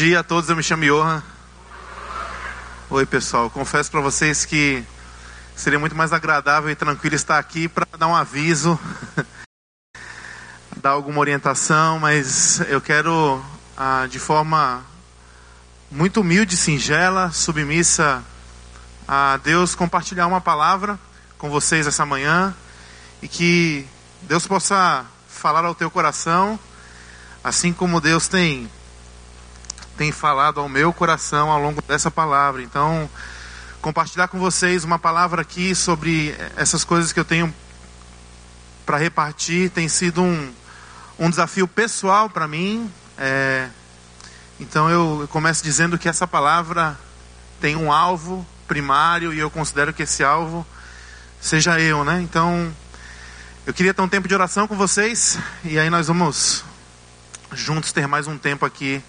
dia a todos, eu me chamo Johan. Oi, pessoal. Confesso para vocês que seria muito mais agradável e tranquilo estar aqui para dar um aviso, dar alguma orientação, mas eu quero, ah, de forma muito humilde, singela, submissa a Deus, compartilhar uma palavra com vocês essa manhã e que Deus possa falar ao teu coração, assim como Deus tem tem falado ao meu coração ao longo dessa palavra. Então, compartilhar com vocês uma palavra aqui sobre essas coisas que eu tenho para repartir tem sido um, um desafio pessoal para mim. É, então, eu, começo dizendo que essa palavra tem um alvo primário e eu considero que esse alvo seja eu, né? Então, eu queria ter um tempo de oração com vocês e aí nós vamos juntos ter mais um tempo aqui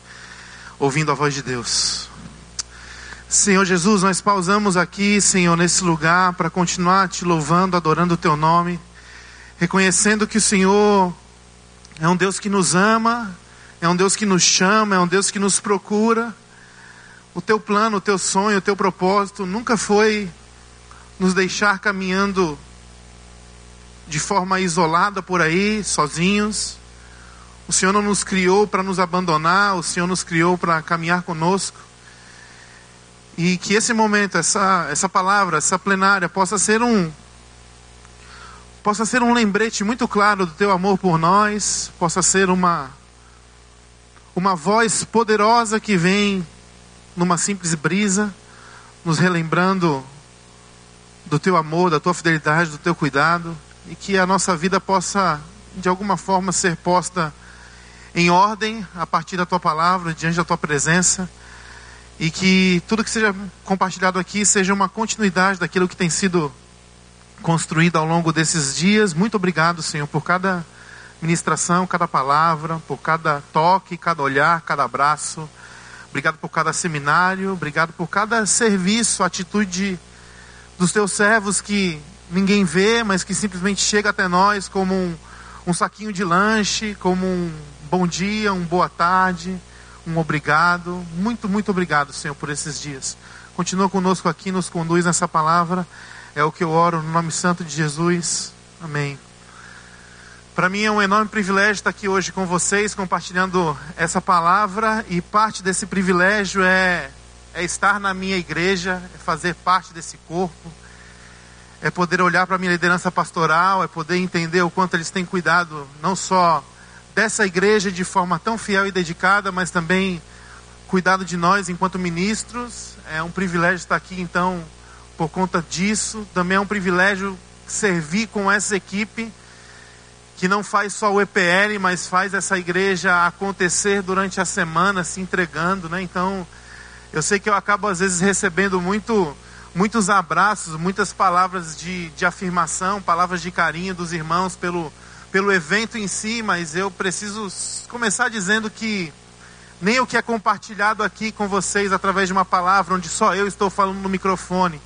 ouvindo a voz de Deus. Senhor Jesus, nós pausamos aqui, Senhor, nesse lugar para continuar te louvando, adorando o teu nome, reconhecendo que o Senhor é um Deus que nos ama, é um Deus que nos chama, é um Deus que nos procura. O teu plano, o teu sonho, o teu propósito nunca foi nos deixar caminhando de forma isolada por aí, sozinhos. O Senhor não nos criou para nos abandonar, o Senhor nos criou para caminhar conosco. E que esse momento, essa, essa palavra, essa plenária possa ser um possa ser um lembrete muito claro do teu amor por nós, possa ser uma uma voz poderosa que vem numa simples brisa, nos relembrando do teu amor, da tua fidelidade, do teu cuidado, e que a nossa vida possa de alguma forma ser posta em ordem a partir da tua palavra, diante da tua presença, e que tudo que seja compartilhado aqui seja uma continuidade daquilo que tem sido construído ao longo desses dias. Muito obrigado, Senhor, por cada ministração, cada palavra, por cada toque, cada olhar, cada abraço. Obrigado por cada seminário, obrigado por cada serviço, atitude dos teus servos que ninguém vê, mas que simplesmente chega até nós como um, um saquinho de lanche, como um bom dia, um boa tarde, um obrigado. Muito, muito obrigado, Senhor, por esses dias. Continua conosco aqui, nos conduz nessa palavra. É o que eu oro no nome santo de Jesus. Amém. Para mim é um enorme privilégio estar aqui hoje com vocês, compartilhando essa palavra. E parte desse privilégio é, é estar na minha igreja, é fazer parte desse corpo, é poder olhar para a minha liderança pastoral, é poder entender o quanto eles têm cuidado, não só dessa igreja de forma tão fiel e dedicada, mas também cuidado de nós enquanto ministros. É um privilégio estar aqui, então, por conta disso. Também é um privilégio servir com essa equipe que não faz só o EPL, mas faz essa igreja acontecer durante a semana, se entregando, né? Então, eu sei que eu acabo às vezes recebendo muito, muitos abraços, muitas palavras de, de afirmação, palavras de carinho dos irmãos pelo pelo evento em si, mas eu preciso começar dizendo que nem o que é compartilhado aqui com vocês através de uma palavra, onde só eu estou falando no microfone,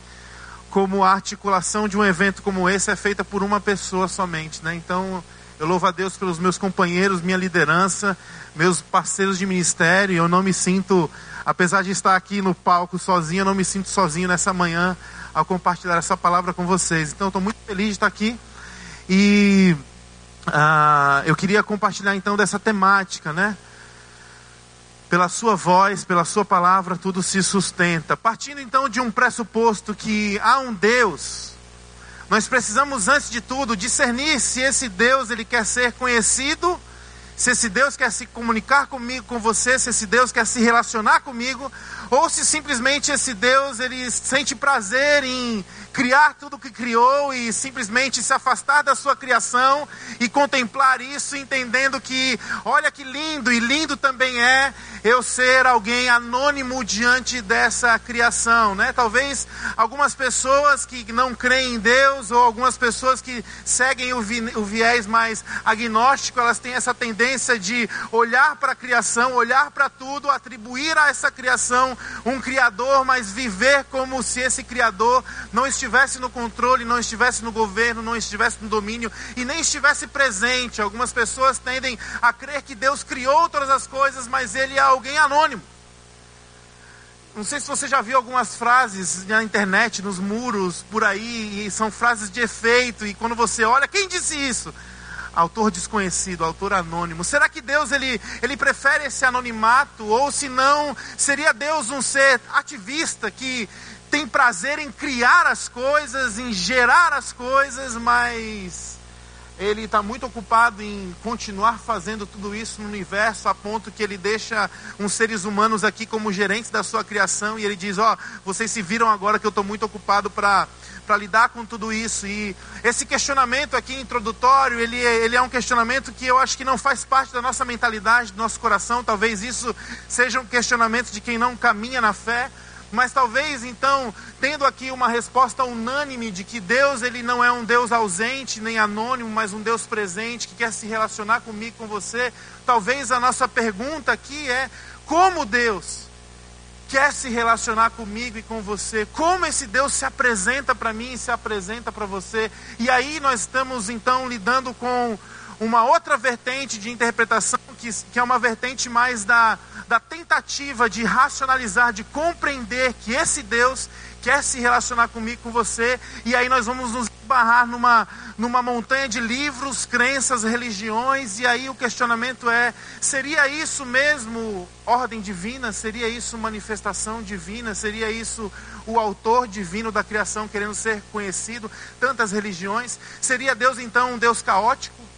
como a articulação de um evento como esse é feita por uma pessoa somente, né? Então, eu louvo a Deus pelos meus companheiros, minha liderança, meus parceiros de ministério. Eu não me sinto, apesar de estar aqui no palco sozinho, eu não me sinto sozinho nessa manhã ao compartilhar essa palavra com vocês. Então, estou muito feliz de estar aqui e ah, eu queria compartilhar então dessa temática, né? Pela sua voz, pela sua palavra, tudo se sustenta. Partindo então de um pressuposto que há um Deus, nós precisamos antes de tudo discernir se esse Deus ele quer ser conhecido, se esse Deus quer se comunicar comigo, com você, se esse Deus quer se relacionar comigo, ou se simplesmente esse Deus ele sente prazer em criar tudo o que criou e simplesmente se afastar da sua criação e contemplar isso, entendendo que, olha que lindo, e lindo também é eu ser alguém anônimo diante dessa criação, né? Talvez algumas pessoas que não creem em Deus ou algumas pessoas que seguem o, vi, o viés mais agnóstico, elas têm essa tendência de olhar para a criação, olhar para tudo, atribuir a essa criação um criador, mas viver como se esse criador não estivesse no controle, não estivesse no governo, não estivesse no domínio e nem estivesse presente. Algumas pessoas tendem a crer que Deus criou todas as coisas, mas ele é alguém anônimo. não sei se você já viu algumas frases na internet, nos muros, por aí, e são frases de efeito, e quando você olha, quem disse isso? Autor desconhecido, autor anônimo. Será que Deus ele, ele prefere esse anonimato? Ou se não, seria Deus um ser ativista que tem prazer em criar as coisas, em gerar as coisas, mas ele está muito ocupado em continuar fazendo tudo isso no universo, a ponto que ele deixa uns seres humanos aqui como gerentes da sua criação, e ele diz: Ó, oh, vocês se viram agora que eu estou muito ocupado para lidar com tudo isso. E esse questionamento aqui introdutório, ele, é, ele é um questionamento que eu acho que não faz parte da nossa mentalidade, do nosso coração. Talvez isso seja um questionamento de quem não caminha na fé. Mas talvez então, tendo aqui uma resposta unânime de que Deus ele não é um Deus ausente nem anônimo, mas um Deus presente que quer se relacionar comigo, com você, talvez a nossa pergunta aqui é: como Deus quer se relacionar comigo e com você? Como esse Deus se apresenta para mim e se apresenta para você? E aí nós estamos então lidando com uma outra vertente de interpretação, que, que é uma vertente mais da, da tentativa de racionalizar, de compreender que esse Deus quer se relacionar comigo, com você, e aí nós vamos nos barrar numa, numa montanha de livros, crenças, religiões, e aí o questionamento é: seria isso mesmo ordem divina? Seria isso manifestação divina? Seria isso o autor divino da criação querendo ser conhecido? Tantas religiões? Seria Deus então um Deus caótico?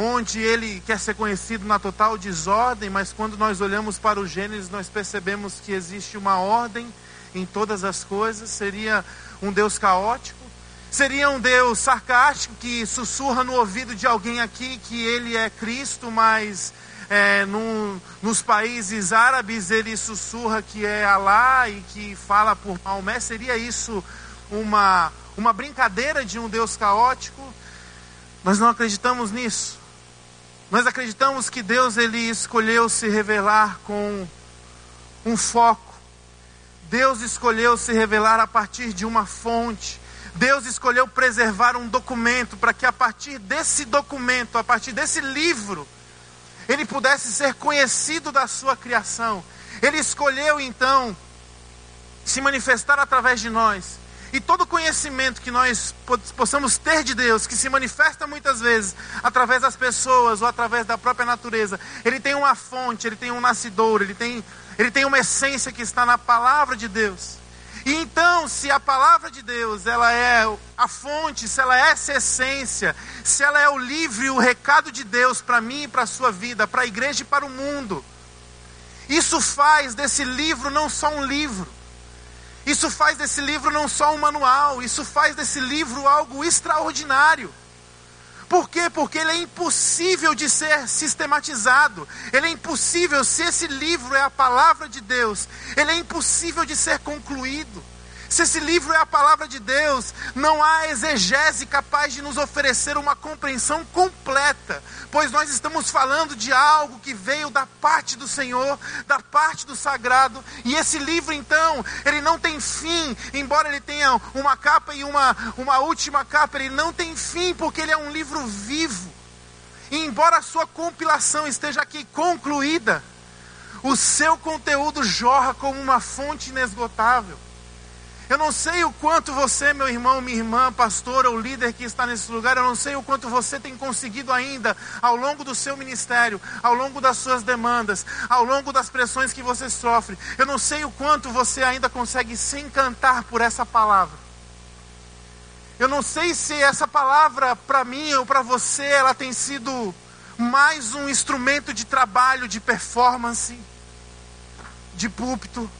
Onde ele quer ser conhecido na total desordem, mas quando nós olhamos para o Gênesis, nós percebemos que existe uma ordem em todas as coisas. Seria um Deus caótico? Seria um Deus sarcástico que sussurra no ouvido de alguém aqui que ele é Cristo, mas é, no, nos países árabes ele sussurra que é Alá e que fala por Maomé? Seria isso uma, uma brincadeira de um Deus caótico? Nós não acreditamos nisso. Nós acreditamos que Deus ele escolheu se revelar com um foco. Deus escolheu se revelar a partir de uma fonte. Deus escolheu preservar um documento para que a partir desse documento, a partir desse livro, ele pudesse ser conhecido da sua criação. Ele escolheu então se manifestar através de nós. E todo conhecimento que nós possamos ter de Deus, que se manifesta muitas vezes através das pessoas ou através da própria natureza, ele tem uma fonte, ele tem um nascidouro, ele tem, ele tem uma essência que está na palavra de Deus. E então, se a palavra de Deus, ela é a fonte, se ela é essa essência, se ela é o livro e o recado de Deus para mim e para a sua vida, para a igreja e para o mundo, isso faz desse livro não só um livro, isso faz desse livro não só um manual, isso faz desse livro algo extraordinário. Por quê? Porque ele é impossível de ser sistematizado. Ele é impossível, se esse livro é a palavra de Deus, ele é impossível de ser concluído. Se esse livro é a palavra de Deus, não há exegese capaz de nos oferecer uma compreensão completa, pois nós estamos falando de algo que veio da parte do Senhor, da parte do sagrado, e esse livro então, ele não tem fim, embora ele tenha uma capa e uma, uma última capa, ele não tem fim, porque ele é um livro vivo. E embora a sua compilação esteja aqui concluída, o seu conteúdo jorra como uma fonte inesgotável. Eu não sei o quanto você, meu irmão, minha irmã, pastor ou líder que está nesse lugar, eu não sei o quanto você tem conseguido ainda ao longo do seu ministério, ao longo das suas demandas, ao longo das pressões que você sofre. Eu não sei o quanto você ainda consegue se encantar por essa palavra. Eu não sei se essa palavra para mim ou para você ela tem sido mais um instrumento de trabalho, de performance, de púlpito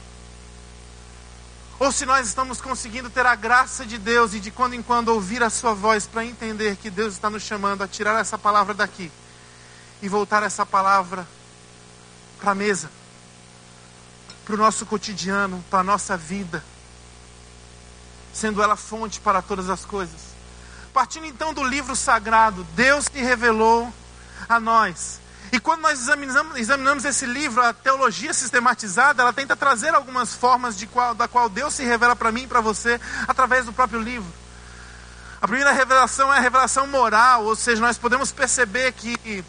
ou se nós estamos conseguindo ter a graça de Deus e de quando em quando ouvir a Sua voz para entender que Deus está nos chamando a tirar essa palavra daqui e voltar essa palavra para a mesa, para o nosso cotidiano, para a nossa vida, sendo ela fonte para todas as coisas. Partindo então do livro sagrado, Deus se revelou a nós e quando nós examinamos, examinamos, esse livro, a teologia sistematizada, ela tenta trazer algumas formas de qual, da qual Deus se revela para mim e para você através do próprio livro. A primeira revelação é a revelação moral, ou seja, nós podemos perceber que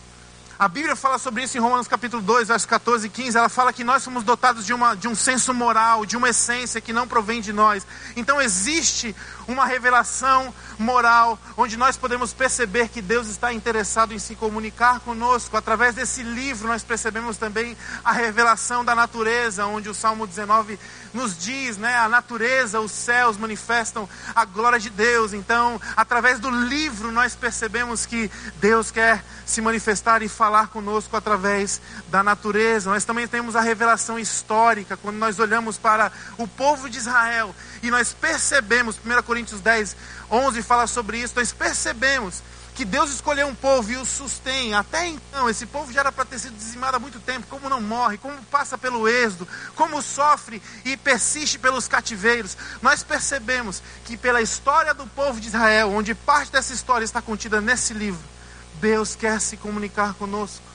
A Bíblia fala sobre isso em Romanos capítulo 2, versos 14 e 15. Ela fala que nós somos dotados de, uma, de um senso moral, de uma essência que não provém de nós. Então existe uma revelação moral onde nós podemos perceber que Deus está interessado em se comunicar conosco. Através desse livro nós percebemos também a revelação da natureza, onde o Salmo 19 nos diz, né, a natureza, os céus manifestam a glória de Deus. Então, através do livro nós percebemos que Deus quer se manifestar e falar conosco através da natureza. Nós também temos a revelação histórica, quando nós olhamos para o povo de Israel e nós percebemos, 1 Coríntios 10, 11 fala sobre isso, nós percebemos que Deus escolheu um povo e o sustém. Até então, esse povo já era para ter sido dizimado há muito tempo. Como não morre, como passa pelo êxodo, como sofre e persiste pelos cativeiros. Nós percebemos que pela história do povo de Israel, onde parte dessa história está contida nesse livro, Deus quer se comunicar conosco.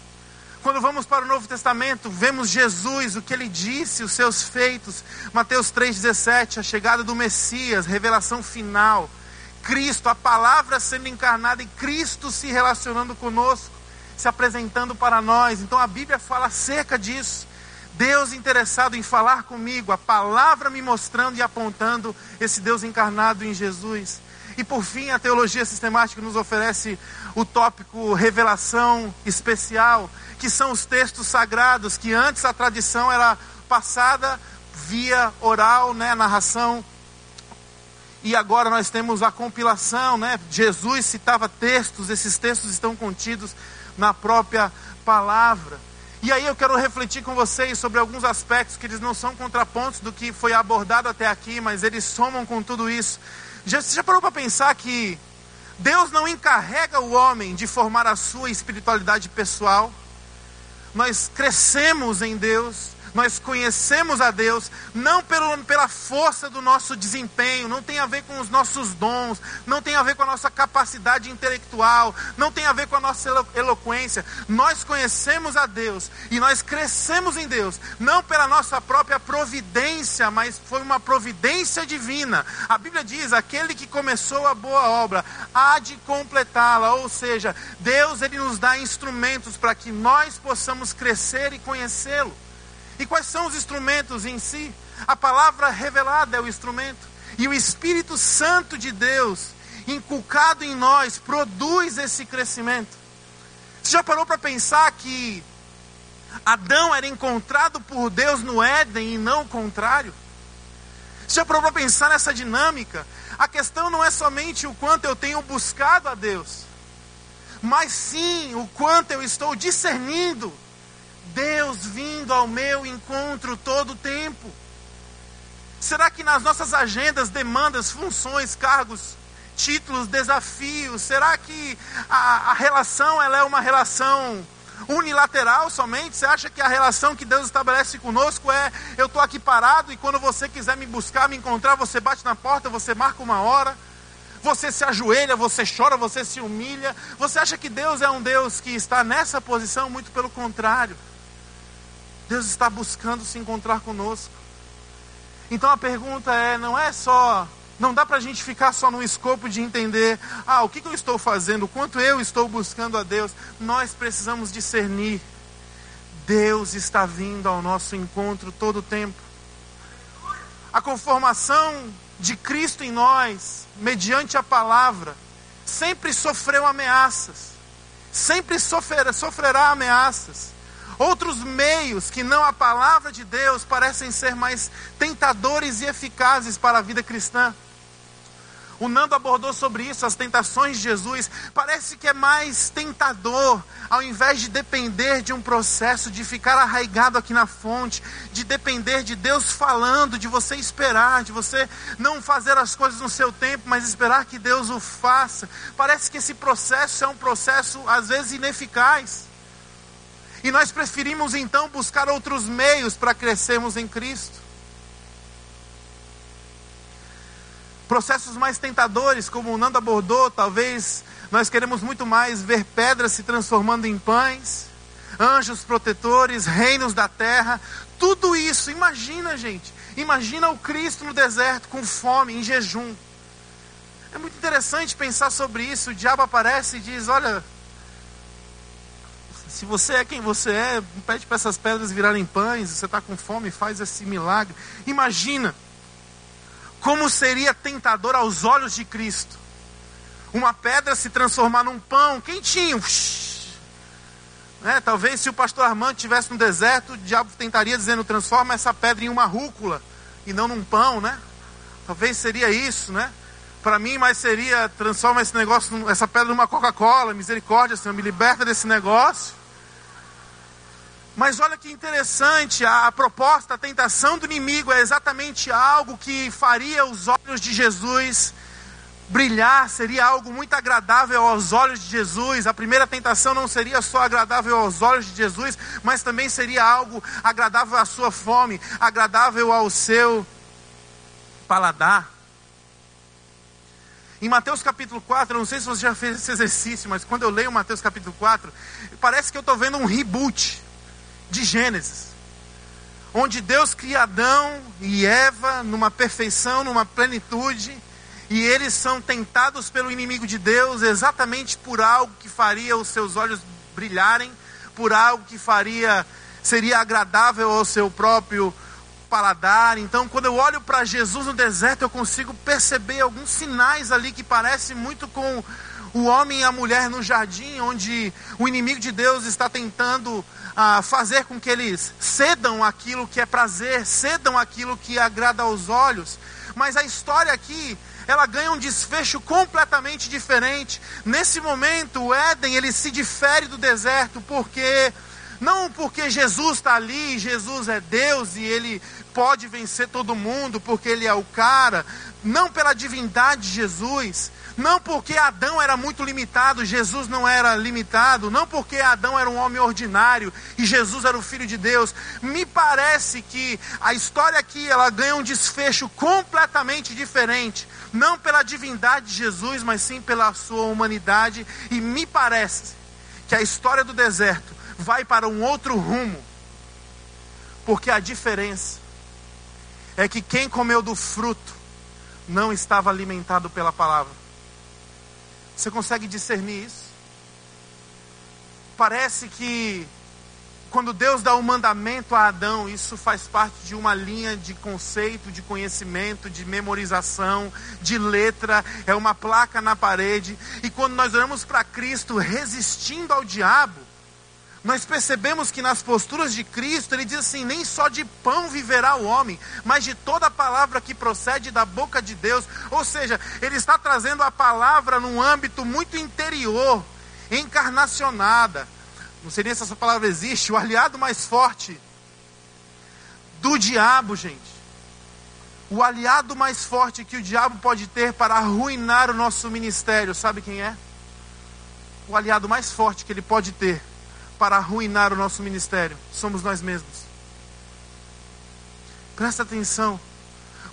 Quando vamos para o Novo Testamento, vemos Jesus, o que ele disse, os seus feitos. Mateus 3,17, a chegada do Messias, revelação final. Cristo, a palavra sendo encarnada e Cristo se relacionando conosco, se apresentando para nós. Então a Bíblia fala acerca disso. Deus interessado em falar comigo, a palavra me mostrando e apontando esse Deus encarnado em Jesus. E por fim, a teologia sistemática nos oferece o tópico revelação especial, que são os textos sagrados, que antes a tradição era passada via oral, né, narração e agora nós temos a compilação, né? Jesus citava textos, esses textos estão contidos na própria palavra. E aí eu quero refletir com vocês sobre alguns aspectos que eles não são contrapontos do que foi abordado até aqui, mas eles somam com tudo isso. Já, você já parou para pensar que Deus não encarrega o homem de formar a sua espiritualidade pessoal? Nós crescemos em Deus, nós conhecemos a Deus não pelo, pela força do nosso desempenho, não tem a ver com os nossos dons, não tem a ver com a nossa capacidade intelectual, não tem a ver com a nossa eloquência. Nós conhecemos a Deus e nós crescemos em Deus, não pela nossa própria providência, mas foi uma providência divina. A Bíblia diz: aquele que começou a boa obra há de completá-la, ou seja, Deus ele nos dá instrumentos para que nós possamos crescer e conhecê-lo. E quais são os instrumentos em si? A palavra revelada é o instrumento. E o Espírito Santo de Deus, inculcado em nós, produz esse crescimento. Você já parou para pensar que Adão era encontrado por Deus no Éden e não o contrário? Você já parou para pensar nessa dinâmica? A questão não é somente o quanto eu tenho buscado a Deus, mas sim o quanto eu estou discernindo Deus vindo ao meu encontro todo o tempo? Será que nas nossas agendas, demandas, funções, cargos, títulos, desafios, será que a, a relação ela é uma relação unilateral somente? Você acha que a relação que Deus estabelece conosco é eu estou aqui parado e quando você quiser me buscar, me encontrar, você bate na porta, você marca uma hora? Você se ajoelha, você chora, você se humilha. Você acha que Deus é um Deus que está nessa posição? Muito pelo contrário. Deus está buscando se encontrar conosco. Então a pergunta é: não é só. Não dá para a gente ficar só no escopo de entender, ah, o que, que eu estou fazendo, o quanto eu estou buscando a Deus. Nós precisamos discernir. Deus está vindo ao nosso encontro todo o tempo. A conformação de Cristo em nós, mediante a palavra, sempre sofreu ameaças, sempre sofrerá, sofrerá ameaças. Outros meios que não a palavra de Deus parecem ser mais tentadores e eficazes para a vida cristã. O Nando abordou sobre isso, as tentações de Jesus. Parece que é mais tentador, ao invés de depender de um processo, de ficar arraigado aqui na fonte, de depender de Deus falando, de você esperar, de você não fazer as coisas no seu tempo, mas esperar que Deus o faça. Parece que esse processo é um processo, às vezes, ineficaz. E nós preferimos então buscar outros meios para crescermos em Cristo. Processos mais tentadores, como o Nando abordou, talvez nós queremos muito mais ver pedras se transformando em pães, anjos protetores, reinos da terra, tudo isso, imagina, gente, imagina o Cristo no deserto com fome, em jejum. É muito interessante pensar sobre isso. O diabo aparece e diz: Olha, Se você é quem você é, pede para essas pedras virarem pães, você está com fome, faz esse milagre. Imagina como seria tentador aos olhos de Cristo uma pedra se transformar num pão quentinho. Né? Talvez se o pastor Armando estivesse no deserto, o diabo tentaria dizendo: transforma essa pedra em uma rúcula e não num pão, né? Talvez seria isso, né? Para mim, mais seria transforma esse negócio, essa pedra numa Coca-Cola, misericórdia, Senhor, me liberta desse negócio. Mas olha que interessante, a, a, proposta, a tentação do inimigo é exatamente algo que faria os olhos de Jesus brilhar, seria algo muito agradável aos olhos de Jesus. A primeira tentação não seria só agradável aos olhos de Jesus, mas também seria algo agradável à sua fome, agradável ao seu paladar. Em Mateus capítulo 4, eu não sei se você já fez esse exercício, mas quando eu leio Mateus capítulo 4, parece que eu estou vendo um reboot de Gênesis. Onde Deus cria Adão e Eva numa perfeição, numa plenitude, e eles são tentados pelo inimigo de Deus exatamente por algo que faria os seus olhos brilharem, por algo que faria seria agradável ao seu próprio paladar. Então, quando eu olho para Jesus no deserto, eu consigo perceber alguns sinais ali que parecem muito com o homem e a mulher no jardim, onde o inimigo de Deus está tentando ah, fazer com que eles cedam aquilo que é prazer, cedam aquilo que agrada aos olhos. Mas a história aqui, ela ganha um desfecho completamente diferente. Nesse momento, o Éden ele se difere do deserto, porque não porque Jesus está ali, Jesus é Deus e ele pode vencer todo mundo, porque ele é o cara, não pela divindade de Jesus, não porque Adão era muito limitado, Jesus não era limitado, não porque Adão era um homem ordinário e Jesus era o filho de Deus. Me parece que a história aqui ela ganha um desfecho completamente diferente, não pela divindade de Jesus, mas sim pela sua humanidade e me parece que a história do deserto vai para um outro rumo. Porque a diferença é que quem comeu do fruto não estava alimentado pela palavra. Você consegue discernir isso? Parece que quando Deus dá o um mandamento a Adão, isso faz parte de uma linha de conceito, de conhecimento, de memorização, de letra, é uma placa na parede. E quando nós olhamos para Cristo resistindo ao diabo, nós percebemos que nas posturas de Cristo, ele diz assim: nem só de pão viverá o homem, mas de toda palavra que procede da boca de Deus. Ou seja, ele está trazendo a palavra num âmbito muito interior, encarnacionada. Não sei nem se essa palavra existe, o aliado mais forte do diabo, gente. O aliado mais forte que o diabo pode ter para arruinar o nosso ministério, sabe quem é? O aliado mais forte que ele pode ter para arruinar o nosso ministério somos nós mesmos. Presta atenção.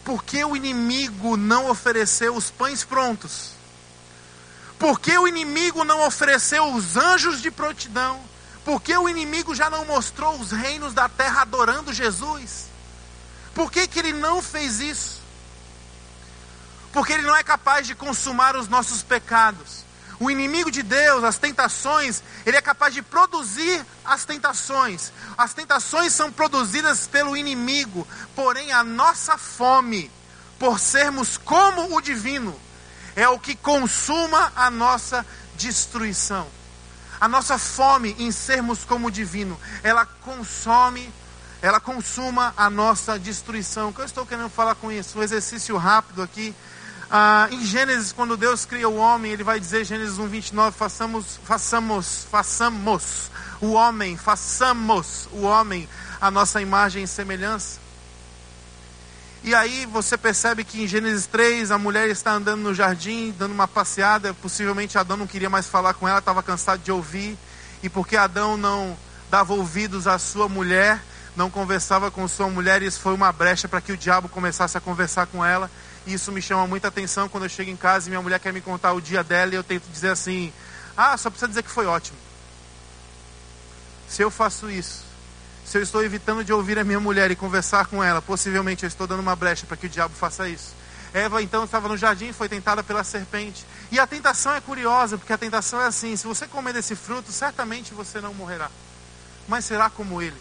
Por que o inimigo não ofereceu os pães prontos? Por que o inimigo não ofereceu os anjos de prontidão? Por que o inimigo já não mostrou os reinos da terra adorando Jesus? Por que, que ele não fez isso? Porque ele não é capaz de consumar os nossos pecados. O inimigo de Deus, as tentações, ele é capaz de produzir as tentações. As tentações são produzidas pelo inimigo, porém a nossa fome por sermos como o divino é o que consuma a nossa destruição. A nossa fome em sermos como o divino, ela consome, ela consuma a nossa destruição. O que eu estou querendo falar com isso? Um exercício rápido aqui ah, em Gênesis, quando Deus cria o homem, ele vai dizer, Gênesis 1, 29, façamos, façamos, façamos o homem, façamos o homem a nossa imagem e semelhança. E aí você percebe que em Gênesis 3 a mulher está andando no jardim, dando uma passeada. Possivelmente Adão não queria mais falar com ela, estava cansado de ouvir. E porque Adão não dava ouvidos à sua mulher, não conversava com sua mulher, isso foi uma brecha para que o diabo começasse a conversar com ela. Isso me chama muita atenção quando eu chego em casa e minha mulher quer me contar o dia dela e eu tento dizer assim: ah, só precisa dizer que foi ótimo. Se eu faço isso, se eu estou evitando de ouvir a minha mulher e conversar com ela, possivelmente eu estou dando uma brecha para que o diabo faça isso. Eva então estava no jardim e foi tentada pela serpente. E a tentação é curiosa, porque a tentação é assim: se você comer desse fruto, certamente você não morrerá, mas será como ele.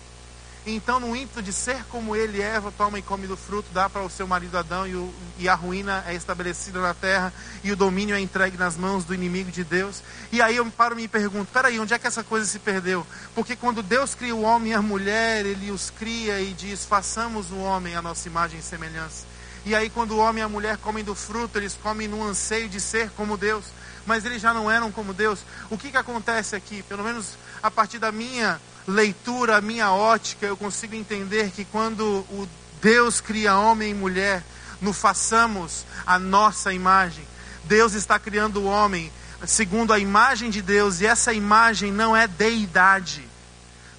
Então, no ímpeto de ser como ele, Eva toma e come do fruto, dá para o seu marido Adão, e, o, e, a ruína é estabelecida na terra, e o domínio é entregue nas mãos do inimigo de Deus. E aí eu paro e me pergunto: peraí, onde é que essa coisa se perdeu? Porque quando Deus cria o homem e a mulher, ele os cria e diz: façamos o homem a nossa imagem e semelhança. E aí, quando o homem e a mulher comem do fruto, eles comem no anseio de ser como Deus, mas eles já não eram como Deus. O que, que acontece aqui? Pelo menos a partir da minha leitura, a minha ótica, eu consigo entender que quando o Deus cria homem e mulher, no façamos a nossa imagem. Deus está criando o homem segundo a imagem de Deus, e essa imagem não é deidade,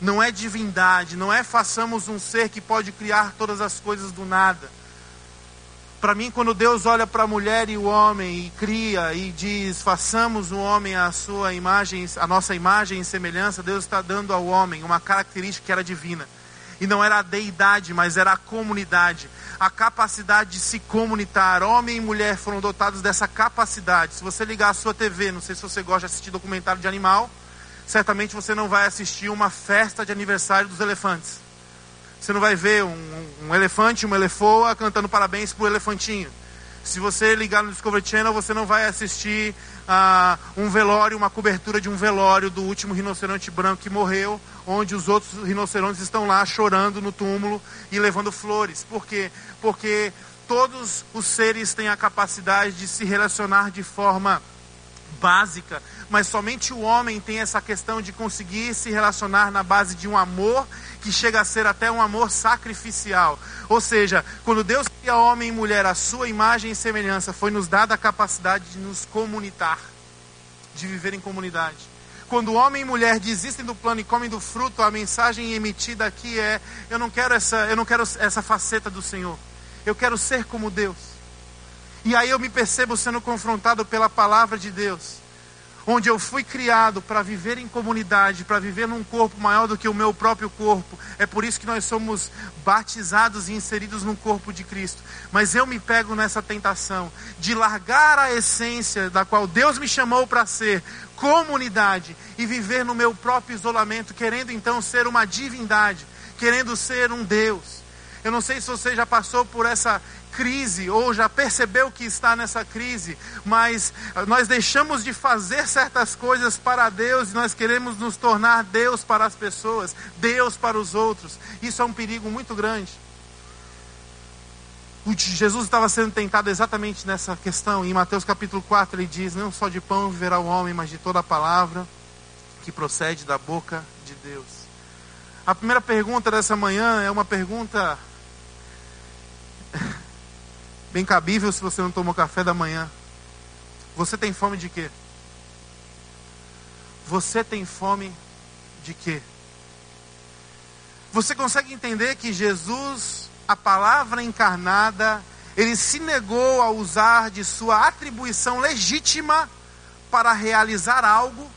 não é divindade, não é façamos um ser que pode criar todas as coisas do nada para mim, quando Deus olha para a mulher e o homem e cria e diz, façamos o homem a sua imagem, a nossa imagem e semelhança, Deus está dando ao homem uma característica que era divina. E não era a deidade, mas era a comunidade. A capacidade de se comunitar. Homem e mulher foram dotados dessa capacidade. Se você ligar a sua TV, não sei se você gosta de assistir documentário de animal, certamente você não vai assistir uma festa de aniversário dos elefantes. Você não vai ver um, um elefante, uma elefoa cantando parabéns para o elefantinho. Se você ligar no Discovery Channel, você não vai assistir uh, um velório, uma cobertura de um velório do último rinoceronte branco que morreu, onde os outros rinocerontes estão lá chorando no túmulo e levando flores. Por quê? Porque todos os seres têm a capacidade de se relacionar de forma básica, mas somente o homem tem essa questão de conseguir se relacionar na base de um amor que chega a ser até um amor sacrificial. Ou seja, quando Deus cria homem e mulher à sua imagem e semelhança, foi nos dada a capacidade de nos comunitar, de viver em comunidade. Quando homem e mulher desistem do plano e comem do fruto, a mensagem emitida aqui é: eu não quero essa, eu não quero essa faceta do Senhor. Eu quero ser como Deus. E aí eu me percebo sendo confrontado pela palavra de Deus onde eu fui criado para viver em comunidade, para viver num corpo maior do que o meu próprio corpo. É por isso que nós somos batizados e inseridos no corpo de Cristo. Mas eu me pego nessa tentação de largar a essência da qual Deus me chamou para ser, comunidade, e viver no meu próprio isolamento, querendo então ser uma divindade, querendo ser um Deus. Eu não sei se você já passou por essa crise ou já percebeu que está nessa crise, mas nós deixamos de fazer certas coisas para Deus e nós queremos nos tornar Deus para as pessoas, Deus para os outros. Isso é um perigo muito grande. Jesus estava sendo tentado exatamente nessa questão. Em Mateus capítulo 4 ele diz: Não só de pão viverá o homem, mas de toda a palavra que procede da boca de Deus. A primeira pergunta dessa manhã é uma pergunta bem cabível se você não tomou café da manhã. Você tem fome de quê? Você tem fome de quê? Você consegue entender que Jesus, a palavra encarnada, ele se negou a usar de sua atribuição legítima para realizar algo,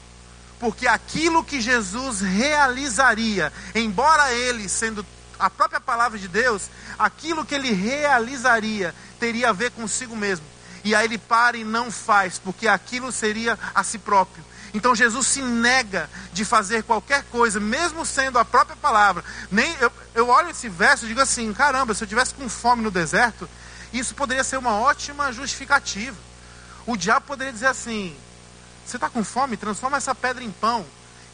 porque aquilo que Jesus realizaria, embora ele sendo a própria palavra de Deus, aquilo que ele realizaria teria a ver consigo mesmo. E aí ele para e não faz, porque aquilo seria a si próprio. Então Jesus se nega de fazer qualquer coisa, mesmo sendo a própria palavra. Nem eu, eu olho esse verso e digo assim: caramba, se eu tivesse com fome no deserto, isso poderia ser uma ótima justificativa. O diabo poderia dizer assim: você está com fome? Transforma essa pedra em pão.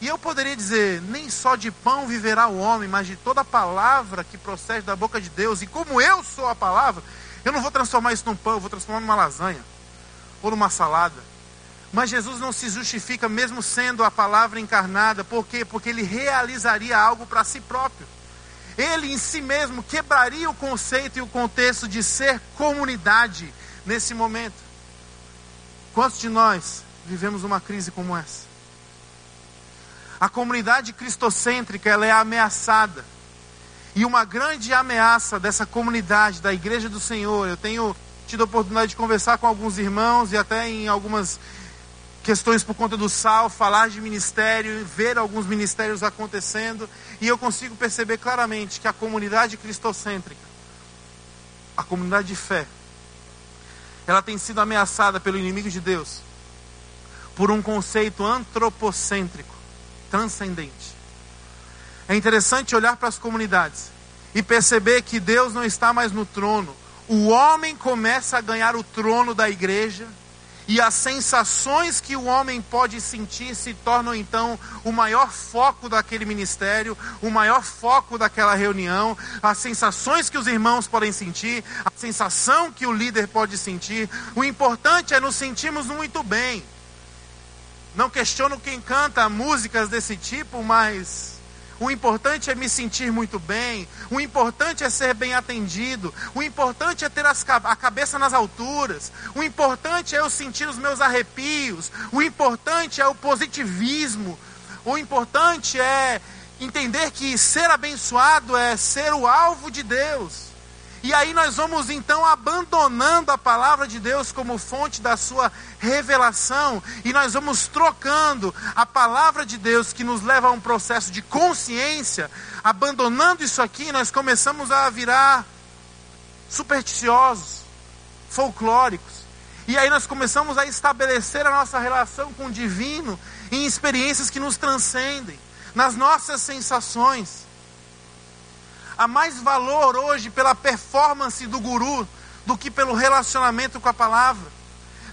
E eu poderia dizer: nem só de pão viverá o homem, mas de toda palavra que procede da boca de Deus. E como eu sou a palavra, eu não vou transformar isso num pão, eu vou transformar numa lasanha ou numa salada. Mas Jesus não se justifica, mesmo sendo a palavra encarnada, por quê? Porque ele realizaria algo para si próprio. Ele em si mesmo quebraria o conceito e o contexto de ser comunidade nesse momento. Quantos de nós vivemos uma crise como essa? A comunidade cristocêntrica ela é ameaçada. E uma grande ameaça dessa comunidade, da igreja do Senhor, eu tenho tido a oportunidade de conversar com alguns irmãos e até em algumas questões por conta do sal, falar de ministério, ver alguns ministérios acontecendo, e eu consigo perceber claramente que a comunidade cristocêntrica, a comunidade de fé, ela tem sido ameaçada pelo inimigo de Deus por um conceito antropocêntrico, transcendente. É interessante olhar para as comunidades e perceber que Deus não está mais no trono. O homem começa a ganhar o trono da igreja e as sensações que o homem pode sentir se tornam então o maior foco daquele ministério, o maior foco daquela reunião, as sensações que os irmãos podem sentir, a sensação que o líder pode sentir. O importante é nos sentirmos muito bem. Não questiono quem canta músicas desse tipo, mas o importante é me sentir muito bem. O importante é ser bem atendido. O importante é ter as, a cabeça nas alturas. O importante é eu sentir os meus arrepios. O importante é o positivismo. O importante é entender que ser abençoado é ser o alvo de Deus. E aí nós vamos então abandonando a palavra de Deus como fonte da sua revelação. E nós vamos trocando a palavra de Deus que nos leva a um processo de consciência, abandonando isso aqui, nós começamos a virar supersticiosos, folclóricos. E aí nós começamos a estabelecer a nossa relação com o divino em experiências que nos transcendem, nas nossas sensações há mais valor hoje pela performance do guru do que pelo relacionamento com a palavra.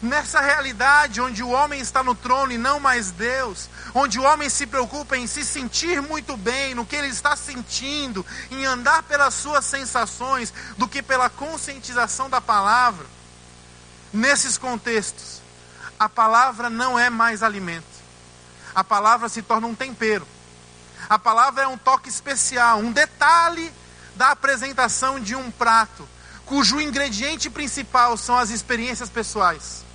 Nessa realidade onde o homem está no trono e não mais Deus, onde o homem se preocupa em se sentir muito bem no que ele está sentindo, em andar pelas suas sensações, do que pela conscientização da palavra, nesses contextos, a palavra não é mais alimento, a palavra se torna um tempero a palavra é um toque especial, um detalhe da apresentação de um prato, cujo ingrediente principal são as experiências pessoais,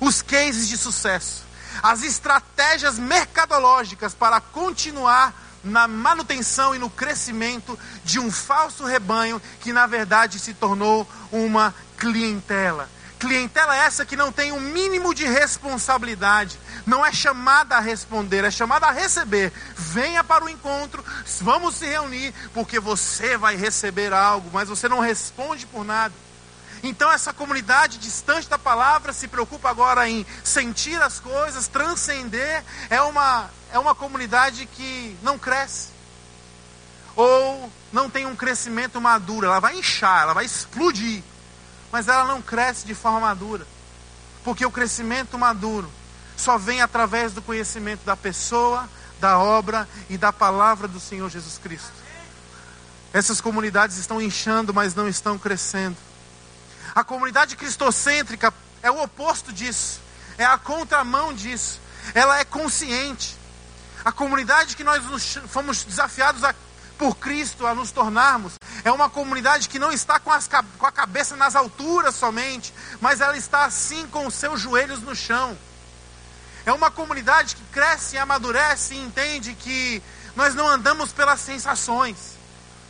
os cases de sucesso, as estratégias mercadológicas para continuar na manutenção e no crescimento de um falso rebanho que na verdade se tornou uma clientela. Clientela essa que não tem o um mínimo de responsabilidade, não é chamada a responder, é chamada a receber. Venha para o encontro, vamos se reunir, porque você vai receber algo, mas você não responde por nada. Então, essa comunidade distante da palavra se preocupa agora em sentir as coisas, transcender. É uma, é uma comunidade que não cresce, ou não tem um crescimento maduro. Ela vai inchar, ela vai explodir, mas ela não cresce de forma madura, porque o crescimento maduro só vem através do conhecimento da pessoa, da obra e da palavra do Senhor Jesus Cristo. Essas comunidades estão inchando, mas não estão crescendo. A comunidade cristocêntrica é o oposto disso, é a contramão disso. Ela é consciente. A comunidade que nós fomos desafiados a, por Cristo a nos tornarmos é uma comunidade que não está com, as, com a cabeça nas alturas somente, mas ela está assim com os seus joelhos no chão. É uma comunidade que cresce amadurece e entende que nós não andamos pelas sensações.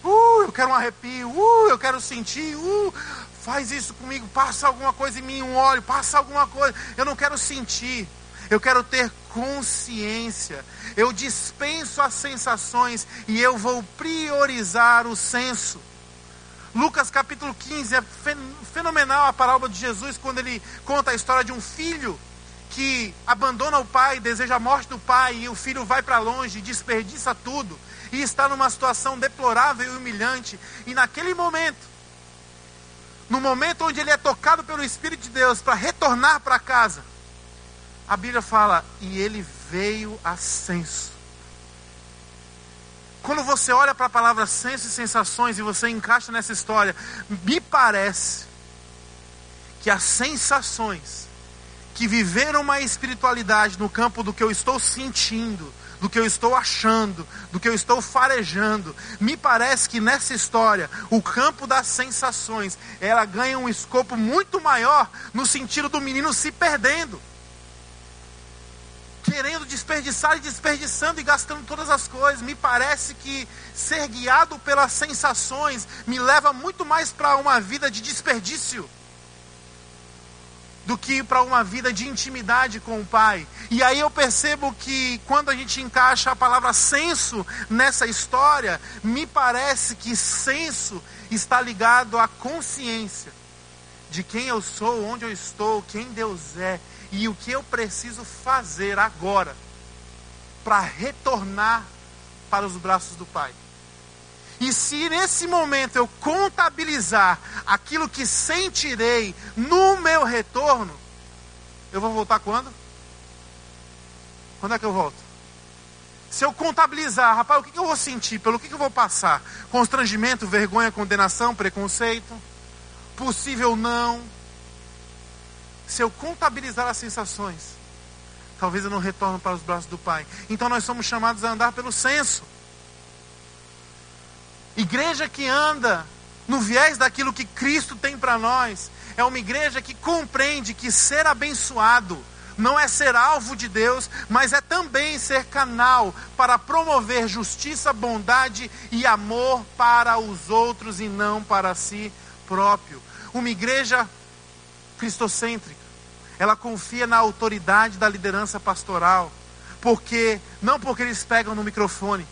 Uh, eu quero um arrepio, uh, eu quero sentir, uh, faz isso comigo, passa alguma coisa em mim, um óleo, passa alguma coisa. Eu não quero sentir, eu quero ter consciência. Eu dispenso as sensações e eu vou priorizar o senso. Lucas capítulo 15 é fenomenal a parábola de Jesus quando ele conta a história de um filho que abandona o pai, deseja a morte do pai, e o filho vai para longe, desperdiça tudo, e está numa situação deplorável e humilhante, e naquele momento, no momento onde ele é tocado pelo Espírito de Deus para retornar para casa, a Bíblia fala, e ele veio a senso. Quando você olha para a palavra senso e sensações e você encaixa nessa história, me parece que as sensações que viveram uma espiritualidade no campo do que eu estou sentindo, do que eu estou achando, do que eu estou farejando. Me parece que nessa história, o campo das sensações, ela ganha um escopo muito maior no sentido do menino se perdendo. Querendo desperdiçar e desperdiçando e gastando todas as coisas. Me parece que ser guiado pelas sensações me leva muito mais para uma vida de desperdício do que para uma vida de intimidade com o Pai. E aí eu percebo que quando a gente encaixa a palavra senso nessa história, me parece que senso está ligado à consciência de quem eu sou, onde eu estou, quem Deus é e o que eu preciso fazer agora para retornar para os braços do Pai. E se nesse momento eu contabilizar aquilo que sentirei no meu retorno, eu vou voltar quando? Quando é que eu volto? Se eu contabilizar, rapaz, o que eu vou sentir? Pelo que eu vou passar? Constrangimento, vergonha, condenação, preconceito? Possível não? Se eu contabilizar as sensações, talvez eu não retorne para os braços do Pai. Então nós somos chamados a andar pelo senso. Igreja que anda no viés daquilo que Cristo tem para nós, é uma igreja que compreende que ser abençoado não é ser alvo de Deus, mas é também ser canal para promover justiça, bondade e amor para os outros e não para si próprio. Uma igreja cristocêntrica, ela confia na autoridade da liderança pastoral, porque não porque eles pegam no microfone,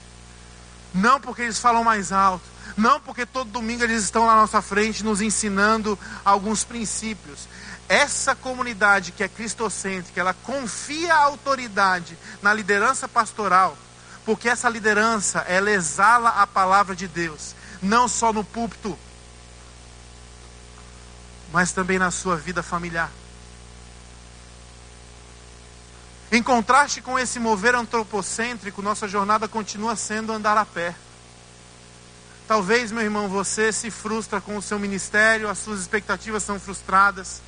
não porque eles falam mais alto, não porque todo domingo eles estão na nossa frente nos ensinando alguns princípios. Essa comunidade que é cristocêntrica, ela confia a autoridade na liderança pastoral, porque essa liderança, ela exala a palavra de Deus, não só no púlpito, mas também na sua vida familiar. Em contraste com esse mover antropocêntrico, nossa jornada continua sendo andar a pé. Talvez, meu irmão, você se frustra com o seu ministério, as suas expectativas são frustradas,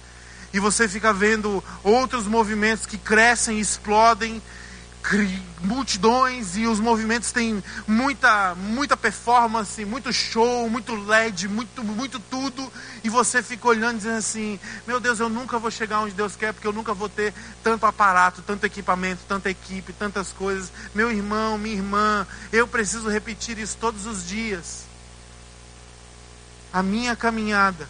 e você fica vendo outros movimentos que crescem, explodem, multidões e os movimentos têm muita muita performance, muito show, muito LED, muito muito tudo e você fica olhando dizendo assim: "Meu Deus, eu nunca vou chegar onde Deus quer porque eu nunca vou ter tanto aparato, tanto equipamento, tanta equipe, tantas coisas. Meu irmão, minha irmã, eu preciso repetir isso todos os dias a minha caminhada,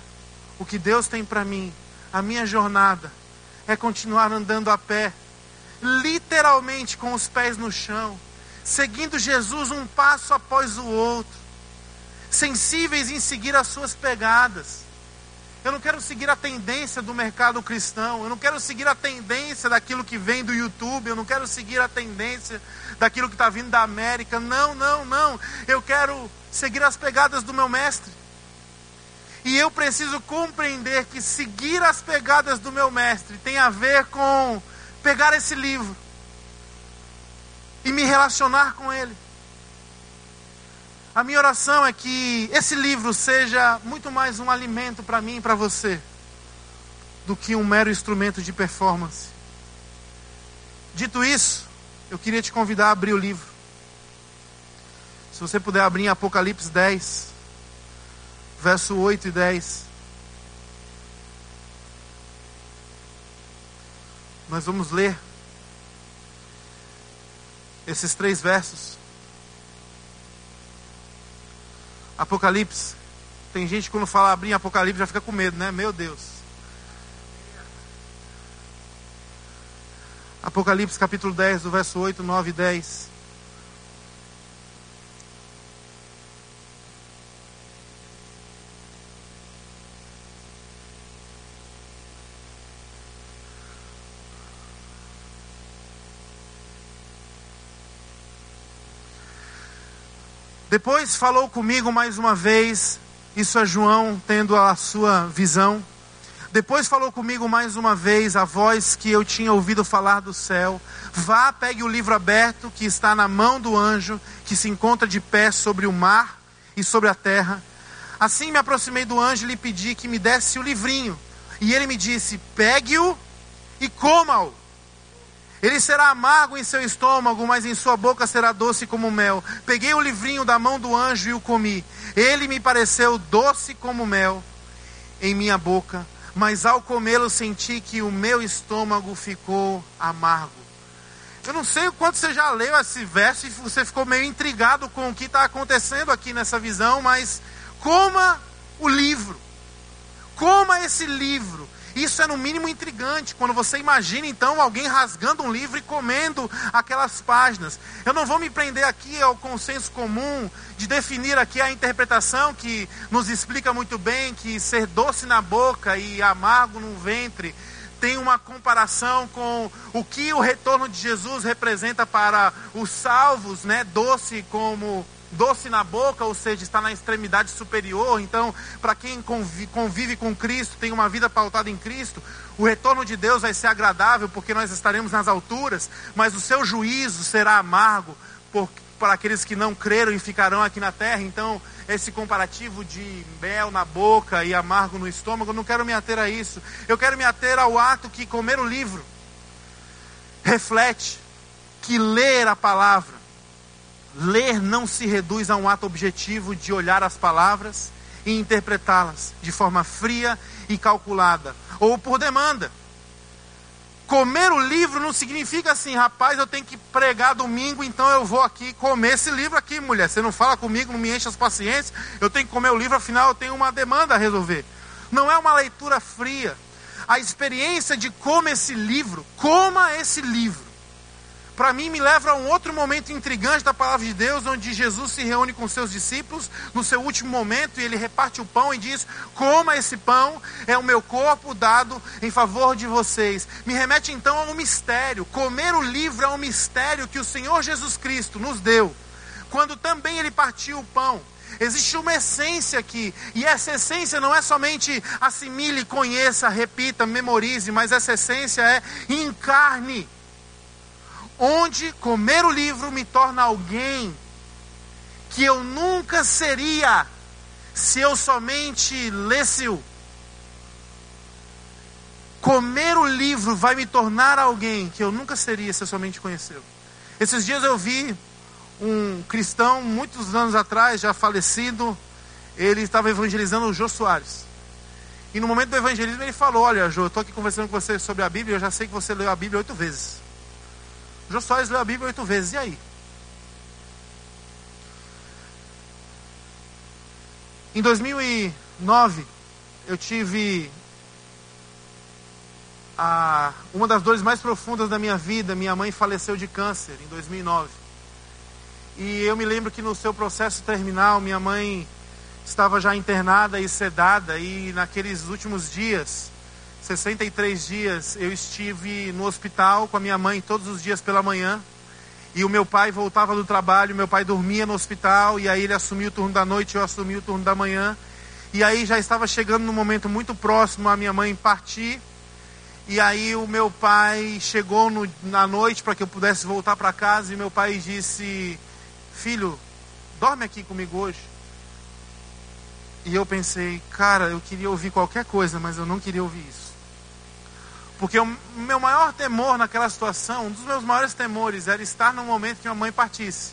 o que Deus tem para mim, a minha jornada, é continuar andando a pé, literalmente com os pés no chão, seguindo Jesus um passo após o outro, sensíveis em seguir as suas pegadas. Eu não quero seguir a tendência do mercado cristão, eu não quero seguir a tendência daquilo que vem do YouTube, eu não quero seguir a tendência daquilo que está vindo da América. Não, não, não. Eu quero seguir as pegadas do meu mestre. E eu preciso compreender que seguir as pegadas do meu mestre tem a ver com pegar esse livro e me relacionar com ele. A minha oração é que esse livro seja muito mais um alimento para mim e para você do que um mero instrumento de performance. Dito isso, eu queria te convidar a abrir o livro. Se você puder abrir em Apocalipse 10 verso 8 e 10. Nós vamos ler esses três versos. Apocalipse. Tem gente que quando fala abrir Apocalipse já fica com medo, né? Meu Deus. Apocalipse capítulo 10, do verso 8, 9 e 10. Depois falou comigo mais uma vez, isso é João tendo a sua visão. Depois falou comigo mais uma vez a voz que eu tinha ouvido falar do céu. Vá, pegue o livro aberto que está na mão do anjo que se encontra de pé sobre o mar e sobre a terra. Assim me aproximei do anjo e lhe pedi que me desse o livrinho. E ele me disse: pegue-o e coma-o. Ele será amargo em seu estômago, mas em sua boca será doce como mel. Peguei o livrinho da mão do anjo e o comi. Ele me pareceu doce como mel em minha boca, mas ao comê-lo senti que o meu estômago ficou amargo. Eu não sei o quanto você já leu esse verso e você ficou meio intrigado com o que está acontecendo aqui nessa visão, mas coma o livro. Coma esse livro Isso é no mínimo intrigante, quando você imagina então alguém rasgando um livro e comendo aquelas páginas. Eu não vou me prender aqui ao consenso comum de definir aqui a interpretação que nos explica muito bem que ser doce na boca e amargo no ventre tem uma comparação com o que o retorno de Jesus representa para os salvos, né? Doce como doce na boca, ou seja, está na extremidade superior. Então, para quem convive com Cristo, tem uma vida pautada em Cristo, o retorno de Deus vai ser agradável, porque nós estaremos nas alturas, mas o seu juízo será amargo para aqueles que não creram e ficarão aqui na terra. Então, esse comparativo de mel na boca e amargo no estômago, eu não quero me ater a isso. Eu quero me ater ao ato que comer o livro reflete que ler a palavra Ler não se reduz a um ato objetivo de olhar as palavras e interpretá-las de forma fria e calculada, ou por demanda. Comer o livro não significa assim, rapaz, eu tenho que pregar domingo, então eu vou aqui comer esse livro aqui, mulher. Você não fala comigo, não me enche as paciências, eu tenho que comer o livro, afinal eu tenho uma demanda a resolver. Não é uma leitura fria. A experiência de coma esse livro, coma esse livro para mim me leva a um outro momento intrigante da palavra de Deus, onde Jesus se reúne com seus discípulos no seu último momento e ele reparte o pão e diz: Coma esse pão, é o meu corpo dado em favor de vocês. Me remete então a um mistério. Comer o livro é um mistério que o Senhor Jesus Cristo nos deu, quando também ele partiu o pão. Existe uma essência aqui, e essa essência não é somente assimile, conheça, repita, memorize, mas essa essência é encarne onde comer o livro me torna alguém que eu nunca seria se eu somente lesse-o. Comer o livro vai me tornar alguém que eu nunca seria se eu somente conhecê-lo. Esses dias eu vi um cristão, muitos anos atrás, já falecido, ele estava evangelizando o Jô Soares. E no momento do evangelismo ele falou: Olha, Jô, eu estou aqui conversando com você sobre a Bíblia, eu já sei que você leu a Bíblia oito vezes. Jô Soares leu a Bíblia oito vezes, e aí? Em 2009, eu tive a, uma das dores mais profundas da minha vida. Minha mãe faleceu de câncer em 2009. E eu me lembro que no seu processo terminal, minha mãe estava já internada e sedada. E naqueles últimos dias, 63 dias eu estive no hospital com a minha mãe todos os dias pela manhã. E o meu pai voltava do trabalho, meu pai dormia no hospital, e aí ele assumiu o turno da noite, eu assumi o turno da manhã. E aí já estava chegando no momento muito próximo a minha mãe partir. E aí o meu pai chegou no, na noite para que eu pudesse voltar para casa e meu pai disse: "Filho, dorme aqui comigo hoje". E eu pensei: "Cara, eu queria ouvir qualquer coisa, mas eu não queria ouvir isso". Porque o meu maior temor naquela situação, um dos meus maiores temores era estar no momento que minha mãe partisse.